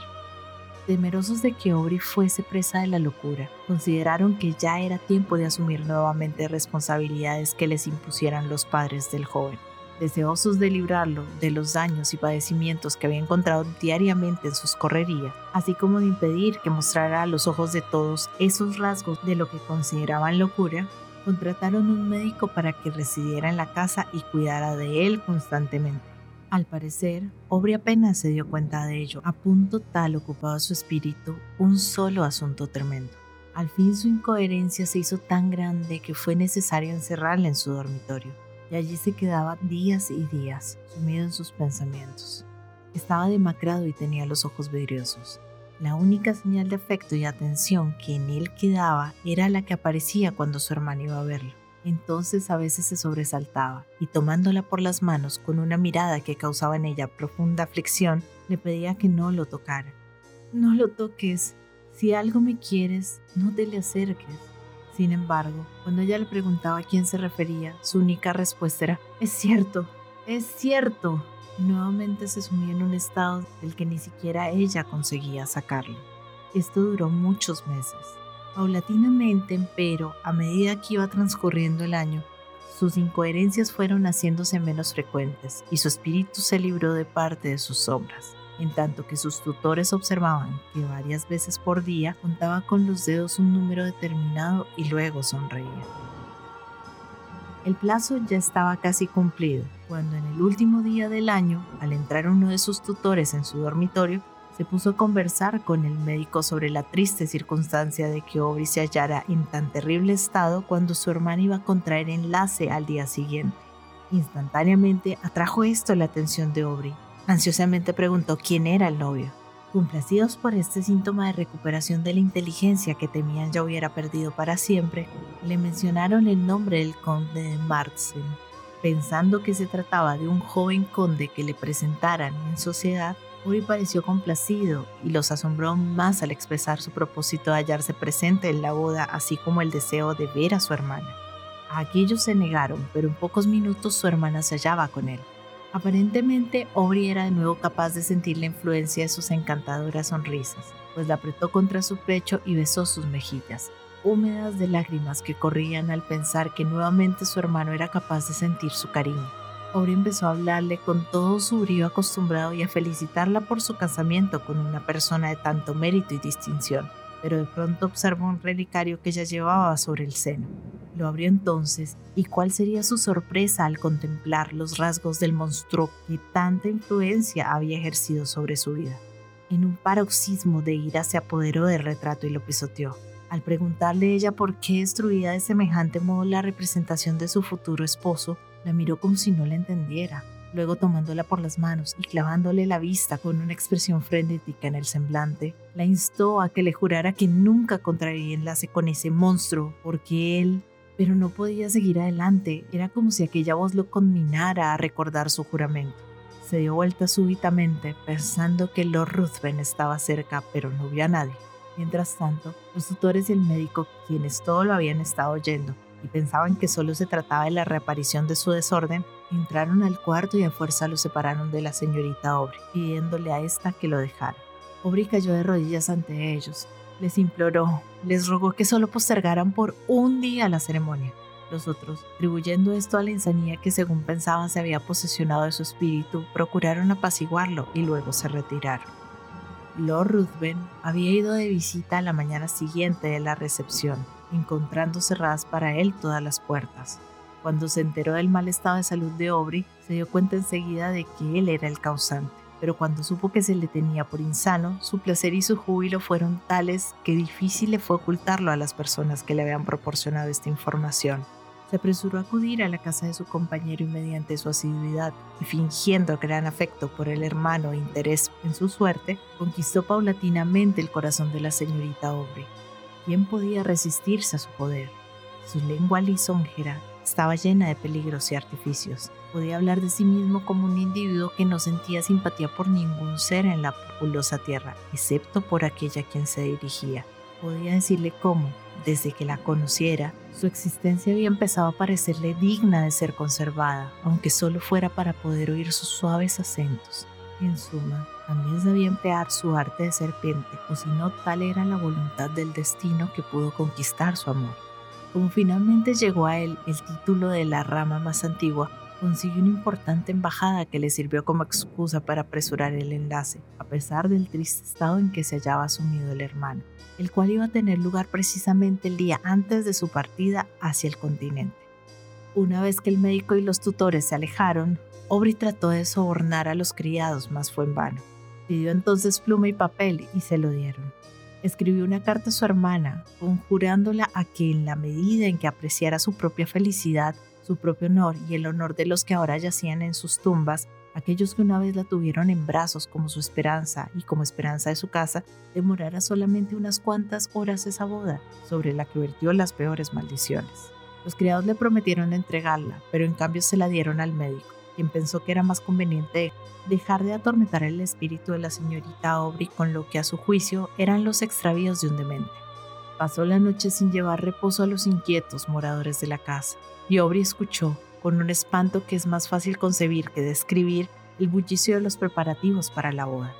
Temerosos de que Aubrey fuese presa de la locura, consideraron que ya era tiempo de asumir nuevamente responsabilidades que les impusieran los padres del joven. Deseosos de librarlo de los daños y padecimientos que había encontrado diariamente en sus correrías, así como de impedir que mostrara a los ojos de todos esos rasgos de lo que consideraban locura, contrataron un médico para que residiera en la casa y cuidara de él constantemente. Al parecer, Aubrey apenas se dio cuenta de ello, a punto tal ocupaba su espíritu un solo asunto tremendo. Al fin su incoherencia se hizo tan grande que fue necesario encerrarla en su dormitorio, y allí se quedaba días y días, sumido en sus pensamientos. Estaba demacrado y tenía los ojos vidriosos. La única señal de afecto y atención que en él quedaba era la que aparecía cuando su hermano iba a verlo. Entonces a veces se sobresaltaba y tomándola por las manos con una mirada que causaba en ella profunda aflicción, le pedía que no lo tocara. No lo toques. Si algo me quieres, no te le acerques. Sin embargo, cuando ella le preguntaba a quién se refería, su única respuesta era, es cierto, es cierto. Nuevamente se sumía en un estado del que ni siquiera ella conseguía sacarlo. Esto duró muchos meses. Paulatinamente, pero, a medida que iba transcurriendo el año, sus incoherencias fueron haciéndose menos frecuentes y su espíritu se libró de parte de sus sombras, en tanto que sus tutores observaban que varias veces por día contaba con los dedos un número determinado y luego sonreía. El plazo ya estaba casi cumplido, cuando en el último día del año, al entrar uno de sus tutores en su dormitorio, se puso a conversar con el médico sobre la triste circunstancia de que Aubrey se hallara en tan terrible estado cuando su hermana iba a contraer enlace al día siguiente. Instantáneamente atrajo esto la atención de Aubrey. Ansiosamente preguntó quién era el novio. Complacidos por este síntoma de recuperación de la inteligencia que temían ya hubiera perdido para siempre, le mencionaron el nombre del conde de Martzen. Pensando que se trataba de un joven conde que le presentaran en sociedad, Uri pareció complacido y los asombró más al expresar su propósito de hallarse presente en la boda, así como el deseo de ver a su hermana. Aquellos se negaron, pero en pocos minutos su hermana se hallaba con él. Aparentemente, Aubrey era de nuevo capaz de sentir la influencia de sus encantadoras sonrisas, pues la apretó contra su pecho y besó sus mejillas, húmedas de lágrimas que corrían al pensar que nuevamente su hermano era capaz de sentir su cariño. Aubrey empezó a hablarle con todo su brío acostumbrado y a felicitarla por su casamiento con una persona de tanto mérito y distinción, pero de pronto observó un relicario que ella llevaba sobre el seno. Lo abrió entonces, y cuál sería su sorpresa al contemplar los rasgos del monstruo que tanta influencia había ejercido sobre su vida. En un paroxismo de ira se apoderó del retrato y lo pisoteó. Al preguntarle ella por qué destruía de semejante modo la representación de su futuro esposo, la miró como si no la entendiera. Luego tomándola por las manos y clavándole la vista con una expresión frenética en el semblante, la instó a que le jurara que nunca contraería enlace con ese monstruo, porque él... Pero no podía seguir adelante, era como si aquella voz lo conminara a recordar su juramento. Se dio vuelta súbitamente, pensando que Lord Ruthven estaba cerca, pero no vio a nadie. Mientras tanto, los tutores y el médico, quienes todo lo habían estado oyendo y pensaban que solo se trataba de la reaparición de su desorden, entraron al cuarto y a fuerza lo separaron de la señorita Aubrey, pidiéndole a esta que lo dejara. Aubrey cayó de rodillas ante ellos, les imploró, les rogó que solo postergaran por un día la ceremonia. Los otros, atribuyendo esto a la insanía que según pensaban se había posesionado de su espíritu, procuraron apaciguarlo y luego se retiraron. Lord Ruthven había ido de visita a la mañana siguiente de la recepción, encontrando cerradas para él todas las puertas. Cuando se enteró del mal estado de salud de Aubrey, se dio cuenta enseguida de que él era el causante. Pero cuando supo que se le tenía por insano, su placer y su júbilo fueron tales que difícil le fue ocultarlo a las personas que le habían proporcionado esta información se apresuró a acudir a la casa de su compañero y mediante su asiduidad y fingiendo gran afecto por el hermano e interés en su suerte, conquistó paulatinamente el corazón de la señorita Aubrey. ¿Quién podía resistirse a su poder? Su lengua lisonjera estaba llena de peligros y artificios. Podía hablar de sí mismo como un individuo que no sentía simpatía por ningún ser en la populosa tierra, excepto por aquella a quien se dirigía. Podía decirle cómo, desde que la conociera, su existencia había empezado a parecerle digna de ser conservada, aunque solo fuera para poder oír sus suaves acentos. En suma, también sabía emplear su arte de serpiente, o si no, tal era la voluntad del destino que pudo conquistar su amor. Como finalmente llegó a él el título de la rama más antigua, consiguió una importante embajada que le sirvió como excusa para apresurar el enlace, a pesar del triste estado en que se hallaba sumido el hermano el cual iba a tener lugar precisamente el día antes de su partida hacia el continente. Una vez que el médico y los tutores se alejaron, Aubrey trató de sobornar a los criados, mas fue en vano. Pidió entonces pluma y papel y se lo dieron. Escribió una carta a su hermana, conjurándola a que en la medida en que apreciara su propia felicidad, su propio honor y el honor de los que ahora yacían en sus tumbas, aquellos que una vez la tuvieron en brazos como su esperanza y como esperanza de su casa, demorara solamente unas cuantas horas esa boda, sobre la que vertió las peores maldiciones. Los criados le prometieron entregarla, pero en cambio se la dieron al médico, quien pensó que era más conveniente dejar de atormentar el espíritu de la señorita Aubrey con lo que a su juicio eran los extravíos de un demente. Pasó la noche sin llevar reposo a los inquietos moradores de la casa, y Aubrey escuchó, con un espanto que es más fácil concebir que describir el bullicio de los preparativos para la boda.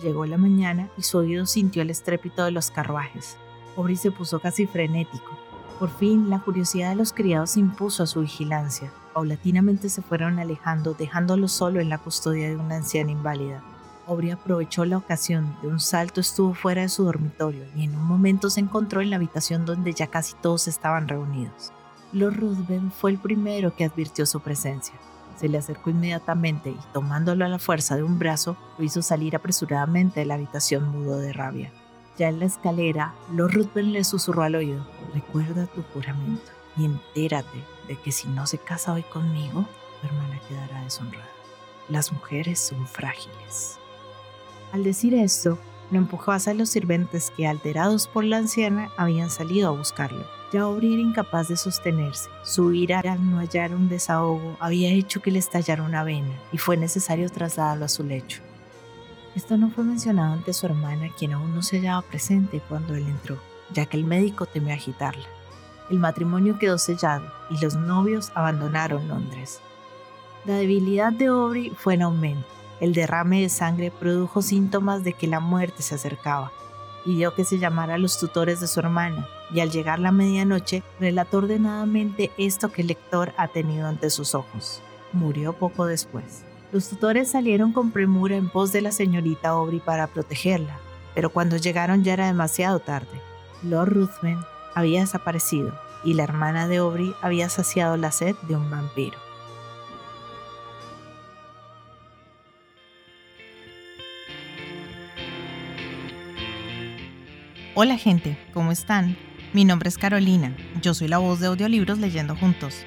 Llegó la mañana y su oído sintió el estrépito de los carruajes. Aubrey se puso casi frenético. Por fin, la curiosidad de los criados impuso a su vigilancia. Paulatinamente se fueron alejando, dejándolo solo en la custodia de una anciana inválida. Aubrey aprovechó la ocasión, de un salto estuvo fuera de su dormitorio y en un momento se encontró en la habitación donde ya casi todos estaban reunidos. Lord Ruthven fue el primero que advirtió su presencia. Se le acercó inmediatamente y tomándolo a la fuerza de un brazo, lo hizo salir apresuradamente de la habitación mudo de rabia. Ya en la escalera, Lord Ruthven le susurró al oído, recuerda tu juramento y entérate de que si no se casa hoy conmigo, tu hermana quedará deshonrada. Las mujeres son frágiles. Al decir esto, lo empujó hacia los sirvientes que, alterados por la anciana, habían salido a buscarlo Ya era incapaz de sostenerse. Su ira al no hallar un desahogo había hecho que le estallara una vena y fue necesario trasladarlo a su lecho. Esto no fue mencionado ante su hermana, quien aún no se hallaba presente cuando él entró, ya que el médico temió agitarla. El matrimonio quedó sellado y los novios abandonaron Londres. La debilidad de Aubrey fue en aumento. El derrame de sangre produjo síntomas de que la muerte se acercaba. Pidió que se llamara a los tutores de su hermana y al llegar la medianoche relató ordenadamente esto que el lector ha tenido ante sus ojos. Murió poco después. Los tutores salieron con premura en pos de la señorita Aubrey para protegerla, pero cuando llegaron ya era demasiado tarde. Lord Ruthven había desaparecido y la hermana de Aubrey había saciado la sed de un vampiro. Hola gente, ¿cómo están? Mi nombre es Carolina, yo soy la voz de audiolibros leyendo juntos.